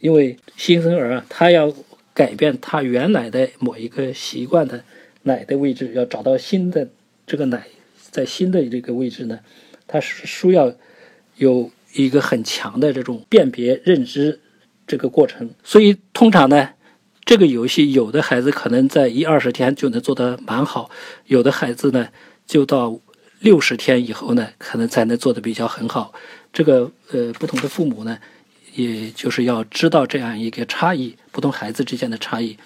因为新生儿啊，他要改变他原来的某一个习惯的奶的位置，要找到新的这个奶在新的这个位置呢，他是需要有一个很强的这种辨别认知这个过程。所以通常呢，这个游戏有的孩子可能在一二十天就能做得蛮好，有的孩子呢就到六十天以后呢，可能才能做得比较很好。这个呃，不同的父母呢。也就是要知道这样一个差异，不同孩子之间的差异。